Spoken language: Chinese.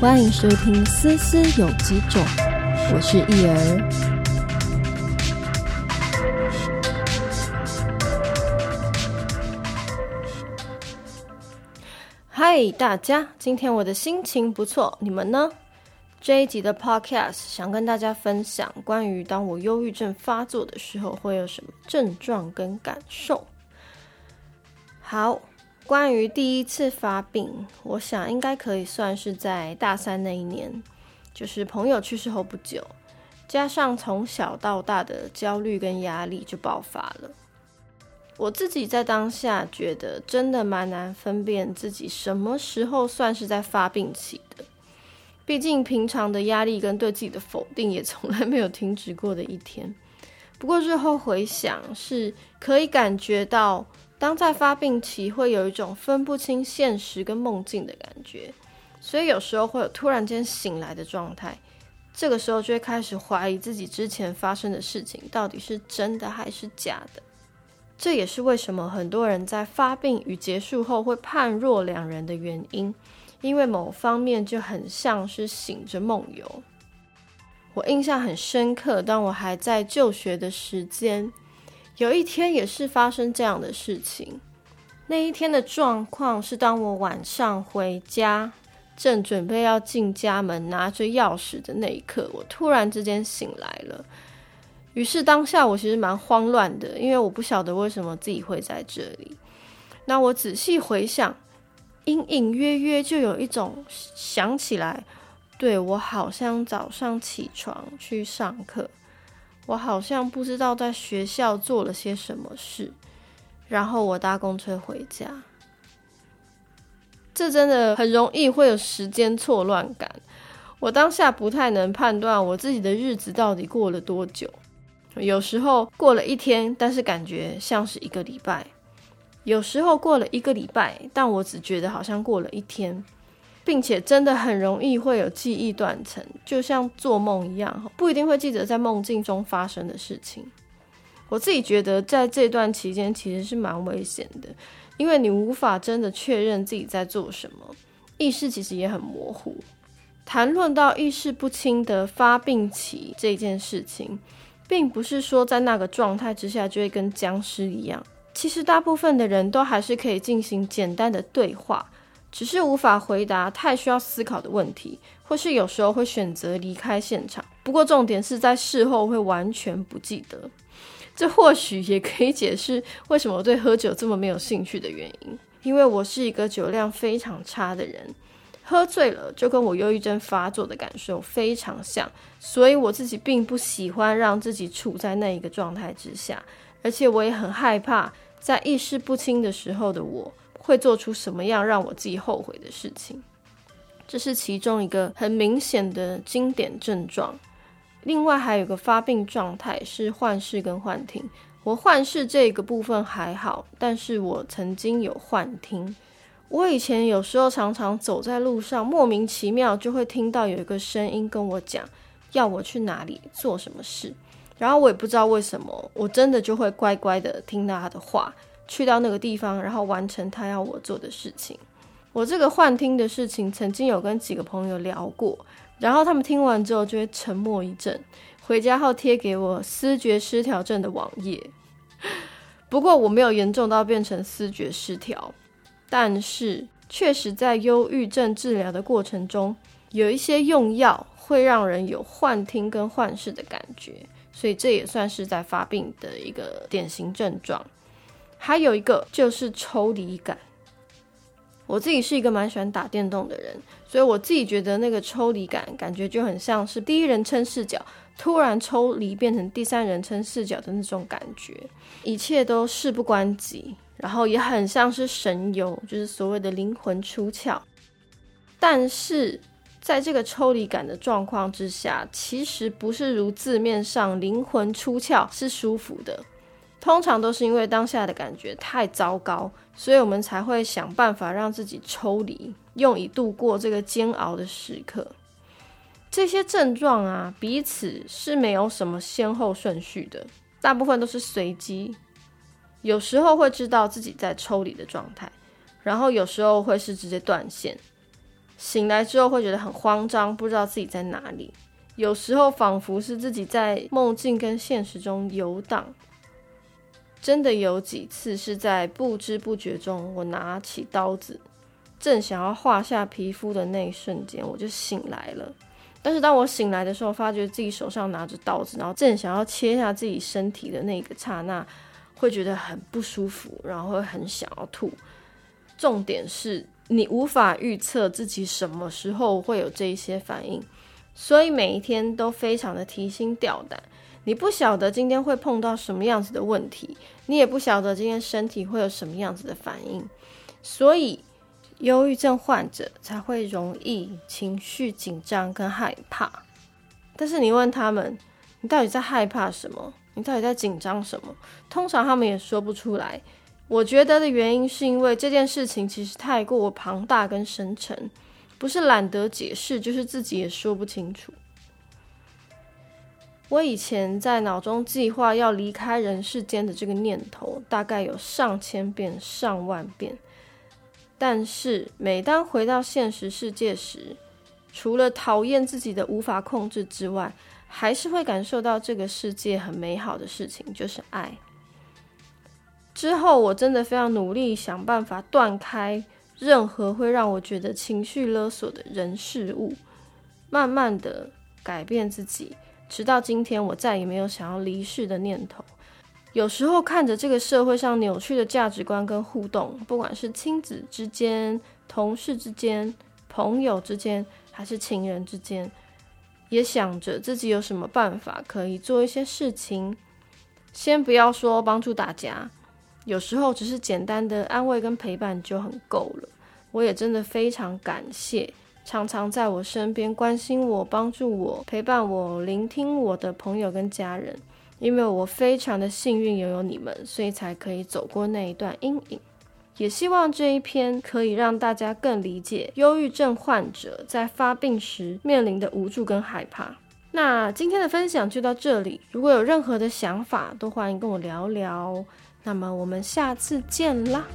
欢迎收听《思思有几种》，我是易儿。嗨，大家，今天我的心情不错，你们呢？这一集的 Podcast 想跟大家分享关于当我忧郁症发作的时候会有什么症状跟感受。好。关于第一次发病，我想应该可以算是在大三那一年，就是朋友去世后不久，加上从小到大的焦虑跟压力就爆发了。我自己在当下觉得真的蛮难分辨自己什么时候算是在发病期的，毕竟平常的压力跟对自己的否定也从来没有停止过的一天。不过日后回想，是可以感觉到。当在发病期，会有一种分不清现实跟梦境的感觉，所以有时候会有突然间醒来的状态。这个时候就会开始怀疑自己之前发生的事情到底是真的还是假的。这也是为什么很多人在发病与结束后会判若两人的原因，因为某方面就很像是醒着梦游。我印象很深刻，当我还在就学的时间。有一天也是发生这样的事情。那一天的状况是，当我晚上回家，正准备要进家门拿着钥匙的那一刻，我突然之间醒来了。于是当下我其实蛮慌乱的，因为我不晓得为什么自己会在这里。那我仔细回想，隐隐约约就有一种想起来，对我好像早上起床去上课。我好像不知道在学校做了些什么事，然后我搭公车回家。这真的很容易会有时间错乱感。我当下不太能判断我自己的日子到底过了多久，有时候过了一天，但是感觉像是一个礼拜；有时候过了一个礼拜，但我只觉得好像过了一天。并且真的很容易会有记忆断层，就像做梦一样，不一定会记得在梦境中发生的事情。我自己觉得在这段期间其实是蛮危险的，因为你无法真的确认自己在做什么，意识其实也很模糊。谈论到意识不清的发病期这件事情，并不是说在那个状态之下就会跟僵尸一样，其实大部分的人都还是可以进行简单的对话。只是无法回答太需要思考的问题，或是有时候会选择离开现场。不过重点是在事后会完全不记得，这或许也可以解释为什么我对喝酒这么没有兴趣的原因。因为我是一个酒量非常差的人，喝醉了就跟我忧郁症发作的感受非常像，所以我自己并不喜欢让自己处在那一个状态之下，而且我也很害怕在意识不清的时候的我。会做出什么样让我自己后悔的事情？这是其中一个很明显的经典症状。另外还有个发病状态是幻视跟幻听。我幻视这个部分还好，但是我曾经有幻听。我以前有时候常常走在路上，莫名其妙就会听到有一个声音跟我讲要我去哪里做什么事，然后我也不知道为什么，我真的就会乖乖的听到他的话。去到那个地方，然后完成他要我做的事情。我这个幻听的事情，曾经有跟几个朋友聊过，然后他们听完之后就会沉默一阵，回家后贴给我思觉失调症的网页。不过我没有严重到变成思觉失调，但是确实在忧郁症治疗的过程中，有一些用药会让人有幻听跟幻视的感觉，所以这也算是在发病的一个典型症状。还有一个就是抽离感。我自己是一个蛮喜欢打电动的人，所以我自己觉得那个抽离感，感觉就很像是第一人称视角突然抽离变成第三人称视角的那种感觉，一切都事不关己，然后也很像是神游，就是所谓的灵魂出窍。但是在这个抽离感的状况之下，其实不是如字面上灵魂出窍是舒服的。通常都是因为当下的感觉太糟糕，所以我们才会想办法让自己抽离，用以度过这个煎熬的时刻。这些症状啊，彼此是没有什么先后顺序的，大部分都是随机。有时候会知道自己在抽离的状态，然后有时候会是直接断线。醒来之后会觉得很慌张，不知道自己在哪里。有时候仿佛是自己在梦境跟现实中游荡。真的有几次是在不知不觉中，我拿起刀子，正想要划下皮肤的那一瞬间，我就醒来了。但是当我醒来的时候，发觉自己手上拿着刀子，然后正想要切下自己身体的那个刹那，会觉得很不舒服，然后会很想要吐。重点是你无法预测自己什么时候会有这一些反应。所以每一天都非常的提心吊胆，你不晓得今天会碰到什么样子的问题，你也不晓得今天身体会有什么样子的反应，所以忧郁症患者才会容易情绪紧张跟害怕。但是你问他们，你到底在害怕什么？你到底在紧张什么？通常他们也说不出来。我觉得的原因是因为这件事情其实太过庞大跟深沉。不是懒得解释，就是自己也说不清楚。我以前在脑中计划要离开人世间的这个念头，大概有上千遍、上万遍。但是每当回到现实世界时，除了讨厌自己的无法控制之外，还是会感受到这个世界很美好的事情，就是爱。之后我真的非常努力想办法断开。任何会让我觉得情绪勒索的人事物，慢慢的改变自己，直到今天，我再也没有想要离世的念头。有时候看着这个社会上扭曲的价值观跟互动，不管是亲子之间、同事之间、朋友之间，还是情人之间，也想着自己有什么办法可以做一些事情。先不要说帮助大家。有时候只是简单的安慰跟陪伴就很够了。我也真的非常感谢常常在我身边关心我、帮助我、陪伴我、聆听我的朋友跟家人，因为我非常的幸运拥有你们，所以才可以走过那一段阴影。也希望这一篇可以让大家更理解忧郁症患者在发病时面临的无助跟害怕。那今天的分享就到这里，如果有任何的想法，都欢迎跟我聊聊。那么我们下次见啦。